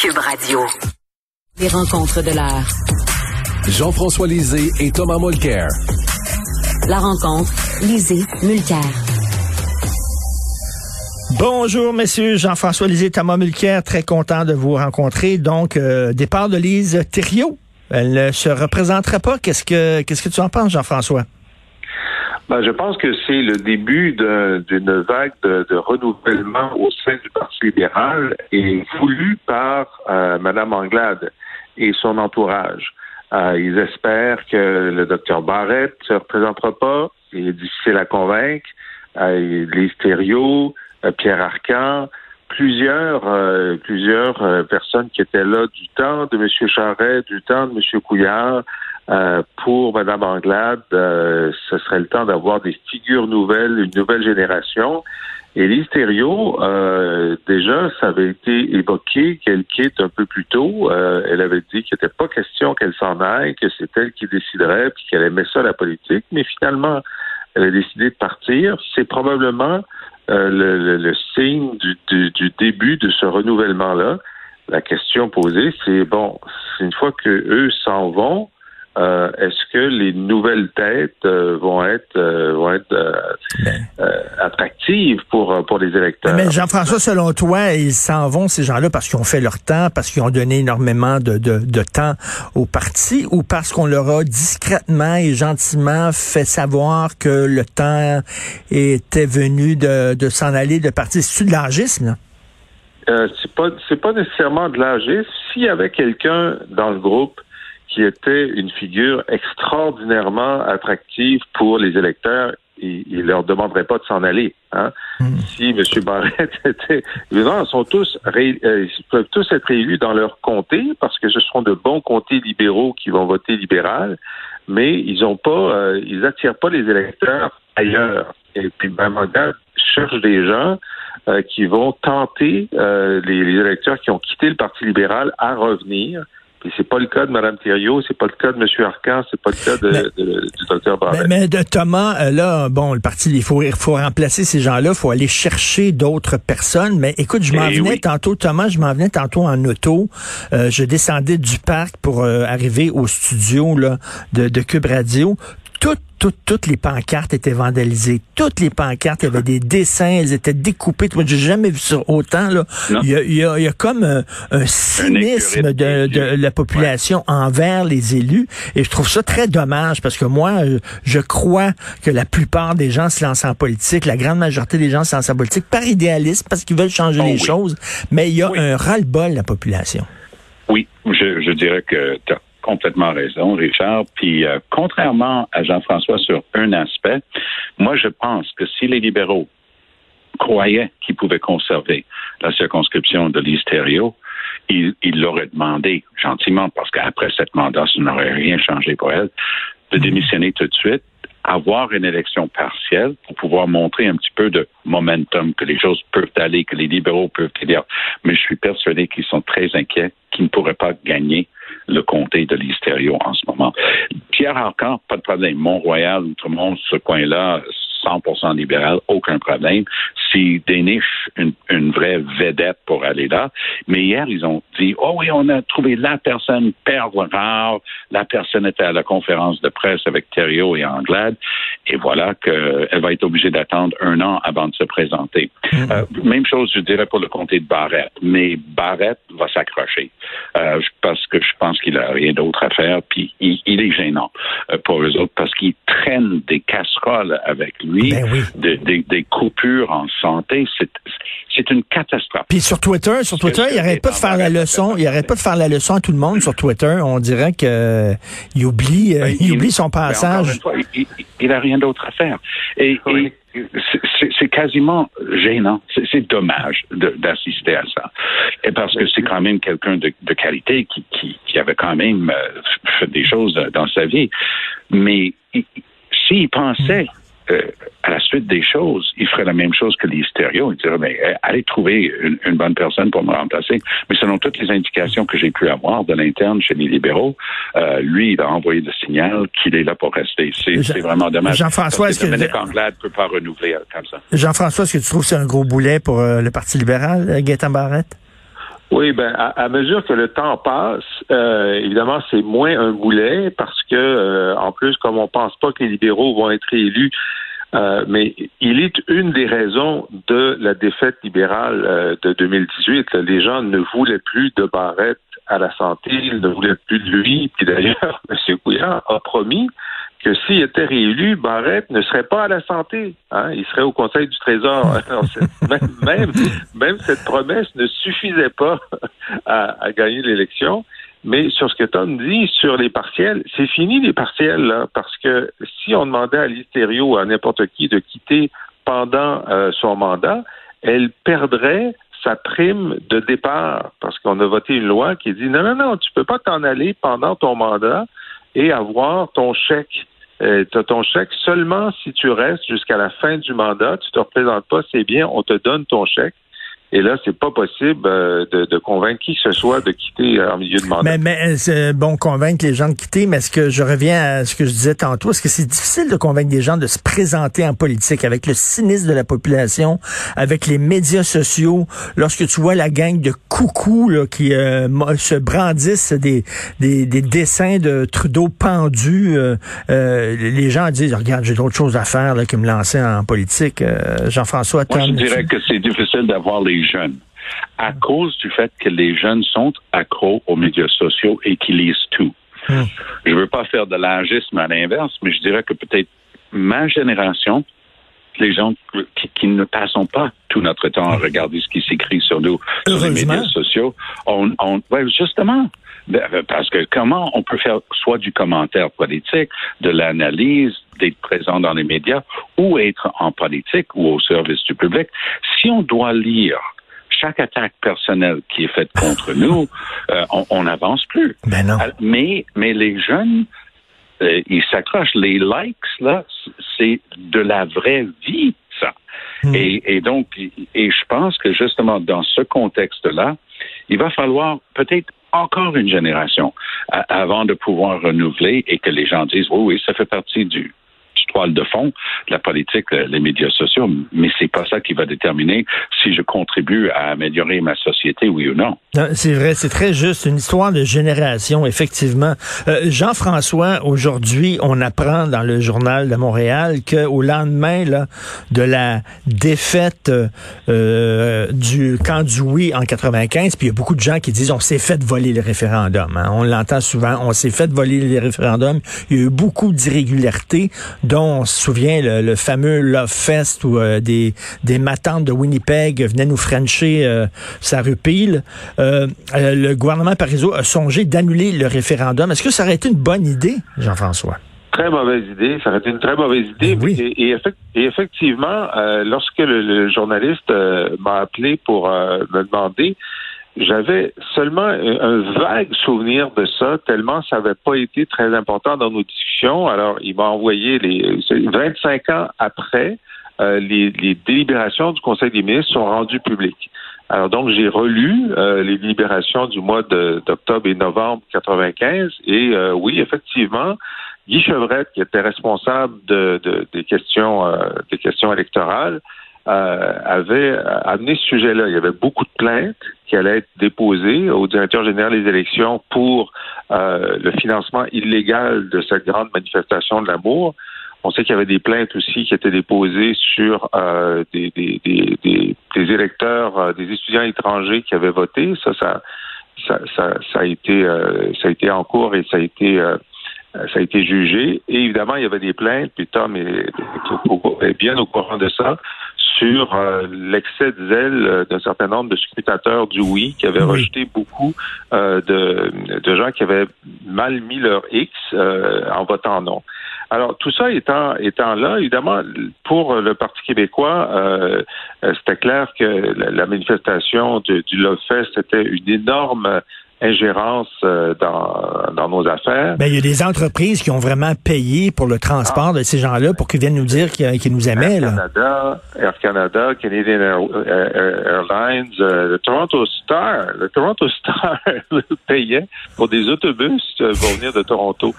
Cube Radio. Les rencontres de l'heure. Jean-François Lisée et Thomas Mulcair. La rencontre, Lisée, Mulcair. Bonjour, messieurs. Jean-François Lisée, Thomas Mulcair, très content de vous rencontrer. Donc, euh, départ de Lise Thériault. Elle ne se représentera pas. Qu'est-ce que, qu'est-ce que tu en penses, Jean-François? Ben, je pense que c'est le début d'une vague de, renouvellement au sein du Parti libéral et voulu par euh, Mme Anglade et son entourage. Euh, ils espèrent que le docteur Barrett ne se représentera pas. Il est difficile à convaincre. Euh, Thériault, euh, Pierre Arcan, plusieurs, euh, plusieurs euh, personnes qui étaient là du temps de M. Charret, du temps de M. Couillard. Pour Mme Anglade, ce serait le temps d'avoir des figures nouvelles, une nouvelle génération. Et Lise Thériault, déjà, ça avait été évoqué qu'elle quitte un peu plus tôt. elle avait dit qu'il n'était pas question qu'elle s'en aille, que c'est elle qui déciderait, puis qu'elle aimait ça la politique. Mais finalement, elle a décidé de partir. C'est probablement euh, le, signe du, du, début de ce renouvellement-là. La question posée, c'est bon, une fois que eux s'en vont, euh, est-ce que les nouvelles têtes euh, vont être euh, vont être ben. attractives pour pour les électeurs? Mais Jean-François, selon toi, ils s'en vont ces gens-là parce qu'ils ont fait leur temps, parce qu'ils ont donné énormément de, de, de temps au parti, ou parce qu'on leur a discrètement et gentiment fait savoir que le temps était venu de, de s'en aller de parti. C'est-tu de l'âgisme? Euh, c'est pas c'est pas nécessairement de l'âgisme. S'il y avait quelqu'un dans le groupe qui était une figure extraordinairement attractive pour les électeurs. Ils ne leur demanderaient pas de s'en aller. Hein? Hmm. Si M. Barrett était... Évidemment, ils, sont tous euh, ils peuvent tous être élus dans leur comté parce que ce seront de bons comtés libéraux qui vont voter libéral, mais ils ont pas, euh, ils attirent pas les électeurs ailleurs. Et puis, Mme cherche des gens euh, qui vont tenter les, les électeurs qui ont quitté le Parti libéral à revenir puis c'est pas le cas de Mme Thériault, c'est pas le cas de M. Arcan, c'est pas le cas de, du Dr. Barrett. Mais, de Thomas, euh, là, bon, le parti, il faut, il faut remplacer ces gens-là, il faut aller chercher d'autres personnes. Mais écoute, je m'en eh venais tantôt, Thomas, je m'en venais tantôt en auto. Euh, je descendais du parc pour euh, arriver au studio là, de, de Cube Radio toutes, toutes, toutes les pancartes étaient vandalisées. Toutes les pancartes, il y avait des dessins, elles étaient découpées. Moi, j'ai jamais vu ça autant. Là. Il, y a, il, y a, comme un, cynisme de, de, la population envers les élus. Et je trouve ça très dommage parce que moi, je crois que la plupart des gens se lancent en politique, la grande majorité des gens se lancent en politique par idéalisme, parce qu'ils veulent changer oh les choses. Mais il y a un ras-le-bol, la population. Oui, je, je dirais que complètement raison, Richard. Puis, euh, contrairement à Jean-François sur un aspect, moi, je pense que si les libéraux croyaient qu'ils pouvaient conserver la circonscription de l'Istério, ils l'auraient demandé gentiment, parce qu'après cette mandat, ça n'aurait rien changé pour elle, de démissionner tout de suite, avoir une élection partielle pour pouvoir montrer un petit peu de momentum, que les choses peuvent aller, que les libéraux peuvent dire. Mais je suis persuadé qu'ils sont très inquiets, qu'ils ne pourraient pas gagner le comté de l'Hystério en ce moment. Pierre Arcan, pas de problème. Mont-Royal, Outremont, ce coin-là, 100% libéral, aucun problème. S'ils dénichent une, une, vraie vedette pour aller là. Mais hier, ils ont dit, oh oui, on a trouvé la personne perle rare. La personne était à la conférence de presse avec Thériault et Anglade. Et voilà qu'elle va être obligée d'attendre un an avant de se présenter. Mm-hmm. Euh, même chose, je dirais, pour le comté de Barrette. Mais Barrette va s'accrocher. Euh, parce que je pense qu'il a rien d'autre à faire. Puis il, il est gênant pour eux autres parce qu'il traîne des casseroles avec lui ben des coupures en santé. C'est une catastrophe. Puis sur Twitter, sur Twitter, il arrête pas de faire la leçon. Il arrête pas de faire la leçon à tout le monde sur Twitter. On dirait que euh, oublie, euh, ben, il, oublie son passage. il, n'a rien d'autre à faire. Et, c'est quasiment gênant. C'est dommage d'assister à ça. Et parce que c'est quand même quelqu'un de, qualité qui, qui, avait quand même euh, fait des choses dans sa vie. Mais s'il pensait euh, à la suite des choses, il ferait la même chose que les stéréos. Il dirait, mais euh, allez trouver une, bonne personne pour me remplacer. Mais selon toutes les indications que j'ai pu avoir de l'interne chez les libéraux, euh, lui, il a envoyé le signal qu'il est là pour rester. C'est vraiment dommage. Jean-François, est-ce que... Dominique Anglade peut pas renouveler comme ça. Jean-François, est-ce que tu trouves que c'est un gros boulet pour le Parti libéral, Gaëtan Barrette? Oui, ben à, mesure que le temps passe, euh, évidemment, c'est moins un boulet parce que, euh, en plus, comme on pense pas que les libéraux vont être élus, euh, mais il est une des raisons de la défaite libérale de 2018. Les gens ne voulaient plus de Barrette à la santé, ils ne voulaient plus de lui. Puis d'ailleurs, M. Couillard a promis que s'il était réélu, Barrette ne serait pas à la santé. Hein? Il serait au Conseil du Trésor. même, même, cette promesse ne suffisait pas à, gagner l'élection. Mais sur ce que Tom dit, sur les partiels, c'est fini les partiels, là, parce que si on demandait à l'Hystério ou à n'importe qui de quitter pendant euh, son mandat, elle perdrait sa prime de départ, parce qu'on a voté une loi qui dit non, non, non, tu peux pas t'en aller pendant ton mandat et avoir ton chèque. Euh, tu as ton chèque seulement si tu restes jusqu'à la fin du mandat, tu te représentes pas, c'est bien, on te donne ton chèque. Et là, c'est pas possible euh, de, de, convaincre qui que ce soit de quitter euh, en milieu de mandat. Mais, mais euh, bon convaincre les gens de quitter, mais est-ce que je reviens à ce que je disais tantôt, est-ce que c'est difficile de convaincre des gens de se présenter en politique avec le cynisme de la population, avec les médias sociaux, lorsque tu vois la gang de coucous là, qui se brandissent des, des, des, dessins de Trudeau pendus, les gens disent, regarde, j'ai d'autres choses à faire là, que me lancer en politique. Jean-François, Moi, je dirais que c'est difficile d'avoir les jeunes à cause du fait que les jeunes sont accros aux médias sociaux et qu'ils lisent tout. Hmm. Je ne veux pas faire de l'âgisme à l'inverse, mais je dirais que peut-être ma génération, les gens qui, ne passons pas tout notre temps à hmm. regarder ce qui s'écrit sur nous sur les médias sociaux, on, justement, ben, parce que comment on peut faire soit du commentaire politique, de l'analyse, d'être présent dans les médias ou être en politique ou au service du public, si on doit lire chaque attaque personnelle qui est faite contre nous, euh, on n'avance plus. Ben non. Euh, mais, mais les jeunes, euh, ils s'accrochent. Les likes, là, c'est de la vraie vie, ça. Hmm. Et, et, donc, et je pense que justement, dans ce contexte-là, il va falloir peut-être encore une génération avant de pouvoir renouveler et que les gens disent, oui, oui, ça fait partie du, toile de fond la politique, euh, les médias sociaux, mais c'est pas ça qui va déterminer si je contribue à améliorer ma société, oui ou non. C'est vrai, c'est très juste, une histoire de génération, effectivement. Euh, Jean-François, aujourd'hui, on apprend dans le journal de Montréal qu'au lendemain de la défaite euh, du camp du oui en 95, puis il y a beaucoup de gens qui disent on s'est fait voler le référendum. Hein. On l'entend souvent, on s'est fait voler les référendums. Il y a eu beaucoup d'irrégularités on se souvient le, fameux Love Fest où euh, des, des matantes de Winnipeg venaient nous frencher euh, sa rue Peel. Euh, le gouvernement pariso a songé d'annuler le référendum. Est-ce que ça aurait été une bonne idée, Jean-François? Très mauvaise idée. Ça aurait été une très mauvaise idée. Ben et, effectivement, lorsque le, journaliste m'a appelé pour me demander j'avais seulement un, vague souvenir de ça, tellement ça n'avait pas été très important dans nos discussions. Alors, il m'a envoyé les 25 ans après, euh, les, délibérations du Conseil des ministres sont rendues publiques. Alors donc j'ai relu euh, les délibérations du mois d'octobre et novembre 95 et euh, oui effectivement Guy Chevrette qui était responsable de, des questions des questions électorales euh, avait amené ce sujet-là. Il y avait beaucoup de plaintes qui allaient être déposées au directeur général des élections pour euh, le financement illégal de cette grande manifestation de l'amour. On sait qu'il y avait des plaintes aussi qui étaient déposées sur euh, des, électeurs, des étudiants étrangers qui avaient voté. Ça, ça, a été, ça a été en cours et ça a été ça a été jugé. Et évidemment, il y avait des plaintes, puis Tom est bien au courant de ça, sur euh, l'excès de zèle euh, d'un certain nombre de scrutateurs du oui qui avaient rejeté beaucoup euh, de, de, gens qui avaient mal mis leur X en votant non. Alors tout ça étant étant là, évidemment, pour le Parti québécois, c'était clair que la, manifestation du Love Fest était une énorme ingérence euh, dans, dans nos affaires. Ben, il y a des entreprises qui ont vraiment payé pour le transport de ces gens-là pour qu'ils viennent nous dire qu'ils nous aimaient. Air Canada, Air Canada, Canadian Airlines, euh, le Toronto Star, le Toronto Star payait pour des autobus euh, pour venir de Toronto.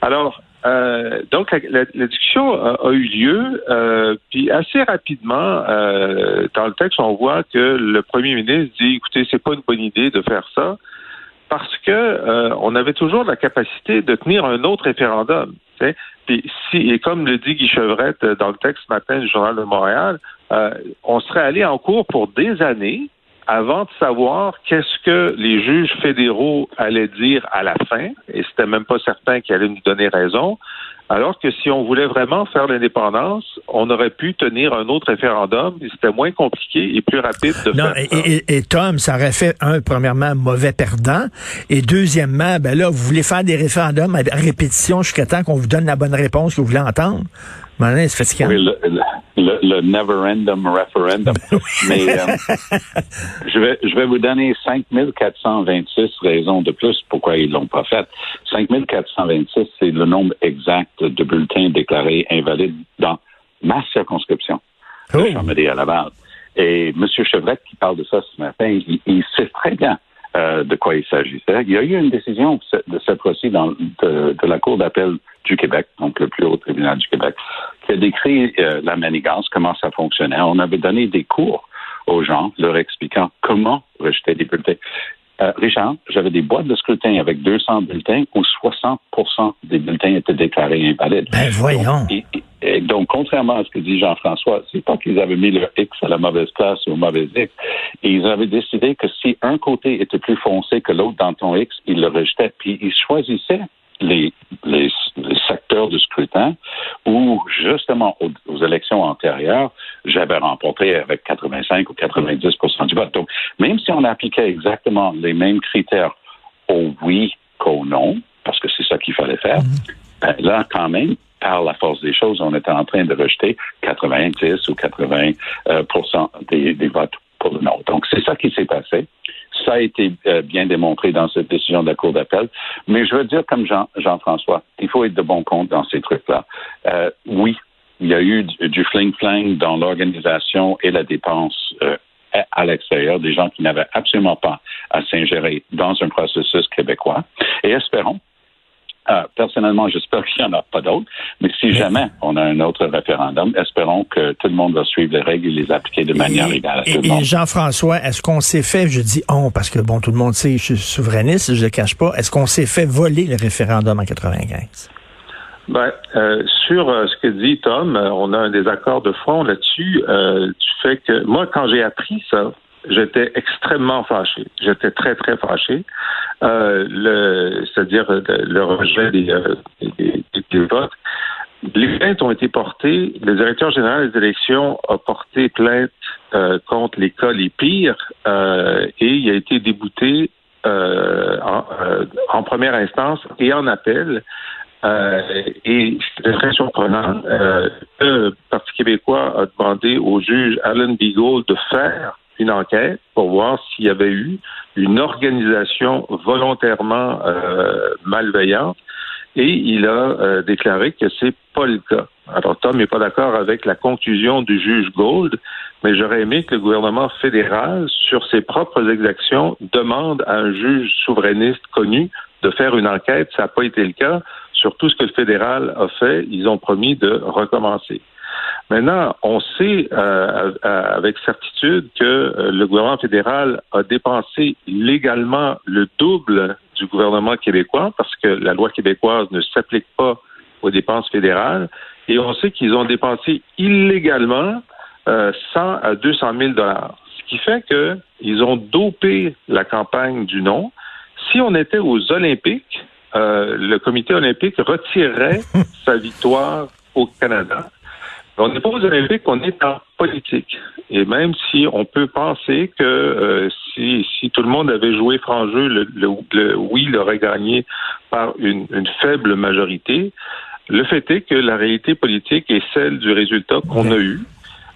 Alors, euh, donc la, discussion a, eu lieu, euh, puis assez rapidement, euh, dans le texte, on voit que le premier ministre dit, écoutez, c'est pas une bonne idée de faire ça, parce que on avait toujours la capacité de tenir un autre référendum. Si, et comme le dit Guy Chevrette dans le texte matin du Journal de Montréal, on serait allé en cours pour des années avant de savoir qu'est-ce que les juges fédéraux allaient dire à la fin, et c'était même pas certain qu'ils allaient nous donner raison, alors que si on voulait vraiment faire l'indépendance, on aurait pu tenir un autre référendum, et c'était moins compliqué et plus rapide de non, faire et, Et, et, Tom, ça aurait fait, un, premièrement, mauvais perdant, et deuxièmement, ben là, vous voulez faire des référendums à répétition jusqu'à temps qu'on vous donne la bonne réponse que vous voulez entendre? C'est fatigant. Oui, le, le, never-endum referendum. Mais euh, je, vais, je vais vous donner 5426 raisons de plus pourquoi ils l'ont pas fait. 5426, c'est le nombre exact de bulletins déclarés invalides dans ma circonscription. Oh. à Laval. Et M. Chevrette, qui parle de ça ce matin, il, sait très bien euh, de quoi il s'agissait. Il y a eu une décision de cette fois-ci de, de la Cour d'appel du Québec, donc le plus haut tribunal du Québec, qui a décrit euh, la manigance, comment ça fonctionnait. On avait donné des cours aux gens, leur expliquant comment rejeter des bulletins. Euh, Richard, j'avais des boîtes de scrutin avec 200 bulletins où 60 des bulletins étaient déclarés invalides. Ben voyons. Donc, donc, contrairement à ce que dit Jean-François, c'est pas qu'ils avaient mis leur X à la mauvaise place ou au mauvais X. Et ils avaient décidé que si un côté était plus foncé que l'autre dans ton X, ils le rejetaient. Puis ils choisissaient les, les, secteurs de scrutin où, justement, aux, élections antérieures, j'avais remporté avec 85 ou 90 du vote. Donc, même si on appliquait exactement les mêmes critères au oui qu'au non, parce que c'est ça qu'il fallait faire, mm-hmm. ben là, quand même, par la force des choses, on était en train de rejeter 90 ou 80 euh, des, des votes pour le non. Donc, c'est ça qui s'est passé. Ça a été euh, bien démontré dans cette décision de la Cour d'appel. Mais je veux dire, comme Jean, Jean-François, il faut être de bon compte dans ces trucs-là. Euh, oui, il y a eu du fling-flang dans l'organisation et la dépense euh, à l'extérieur, des gens qui n'avaient absolument pas à s'ingérer dans un processus québécois. Et espérons euh, personnellement, j'espère qu'il n'y en a pas d'autres. Mais si jamais on a un autre référendum, espérons que tout le monde va suivre les règles et les appliquer de manière légale et, Jean-François, est-ce qu'on s'est fait, je dis on, parce que bon, tout le monde sait, je suis souverainiste, je ne le cache pas, est-ce qu'on s'est fait voler le référendum en 95? Ben, euh, sur euh, ce que dit Tom, on a un désaccord de fond là-dessus. du fait que moi, quand j'ai appris ça, j'étais extrêmement fâché. J'étais très, très fâché. Euh, le, c'est-à-dire euh, le rejet des, euh, des, des, votes. Les plaintes ont été portées. Le directeur général des élections a porté plainte euh, contre les cas les pires et il a été débouté en, en, première instance et en appel. et c'était très surprenant. le Parti québécois a demandé au juge Alan Beagle de faire une enquête pour voir s'il y avait eu une organisation volontairement euh, malveillante et il a euh, déclaré que c'est pas le cas. Alors Tom n'est pas d'accord avec la conclusion du juge Gold, mais j'aurais aimé que le gouvernement fédéral, sur ses propres exactions, demande à un juge souverainiste connu de faire une enquête. Ça n'a pas été le cas. Sur tout ce que le fédéral a fait, ils ont promis de recommencer. Maintenant, on sait euh, avec certitude que euh, le gouvernement fédéral a dépensé légalement le double du gouvernement québécois parce que la loi québécoise ne s'applique pas aux dépenses fédérales. Et on sait qu'ils ont dépensé illégalement euh, 100 à 200 000 dollars. Ce qui fait qu'ils ont dopé la campagne du non. Si on était aux Olympiques, euh, le comité olympique retirerait sa victoire au Canada. On n'est pas aux Olympiques, on est en politique. Et même si on peut penser que euh, si, si, tout le monde avait joué franc jeu, le, le, oui l'aurait gagné par une, une, faible majorité, le fait est que la réalité politique est celle du résultat qu'on a eu.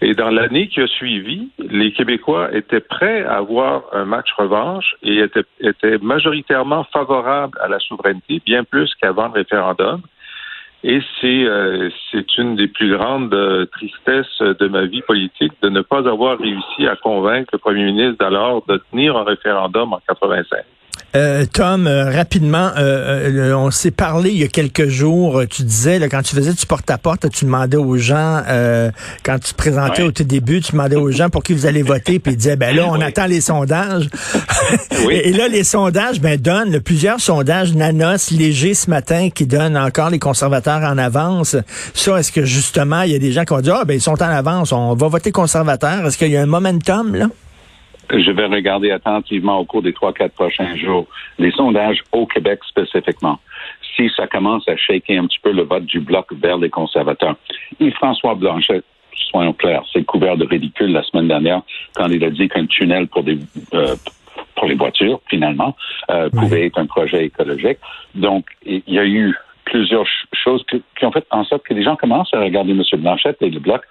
Et dans l'année qui a suivi, les Québécois étaient prêts à avoir un match revanche et étaient, étaient majoritairement favorables à la souveraineté, bien plus qu'avant le référendum. Et c'est euh, c'est une des plus grandes euh, tristesses de ma vie politique de ne pas avoir réussi à convaincre le premier ministre d'alors de tenir un référendum en 85. Euh, Tom, euh, rapidement, euh, on s'est parlé il y a quelques jours. Tu disais, là, quand tu faisais du porte-à-porte, tu demandais aux gens, quand tu te présentais au tout début, tu demandais aux gens pour qui vous allez voter, puis ils disaient, ben là, on attend les sondages. Et, là, les sondages, ben, donnent plusieurs sondages nanos légers ce matin qui donnent encore les conservateurs en avance. Ça, est-ce que justement, il y a des gens qui vont dire, ah, ben, ils sont en avance, on va voter conservateur. Est-ce qu'il y a un momentum, là? Je vais regarder attentivement au cours des trois, quatre prochains jours les sondages au Québec spécifiquement. Si ça commence à shaker un petit peu le vote du bloc vers les conservateurs. Et François Blanchet, soyons clairs, c'est couvert de ridicule la semaine dernière quand il a dit qu'un tunnel pour des euh, pour les voitures, finalement, euh, pouvait être un projet écologique. Donc, il y a eu plusieurs choses qui, qui, ont fait en sorte que les gens commencent à regarder M. Blanchet et le bloc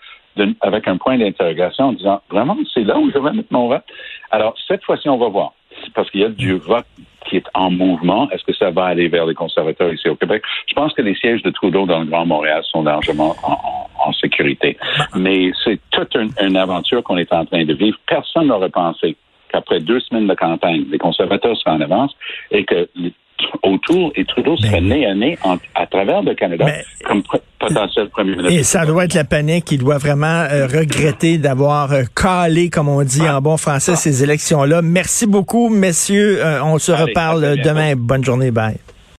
avec un point d'interrogation en disant vraiment, c'est là où je vais mettre mon vote? Alors, cette fois-ci, on va voir. Parce qu'il y a du vote qui est en mouvement. Est-ce que ça va aller vers les conservateurs ici au Québec? Je pense que les sièges de Trudeau dans le Grand Montréal sont largement en, sécurité. Mais c'est toute une, aventure qu'on est en train de vivre. Personne n'aurait pensé qu'après deux semaines de campagne, les conservateurs seraient en avance et que autour et Trudeau serait né à nez à travers le Canada comme potentiel premier ministre. Et ça doit être la panique. Il doit vraiment euh, regretter d'avoir euh, calé, comme on dit en bon français, ces élections-là. Merci beaucoup, messieurs. Euh, on se reparle demain. Bonne journée. Bye.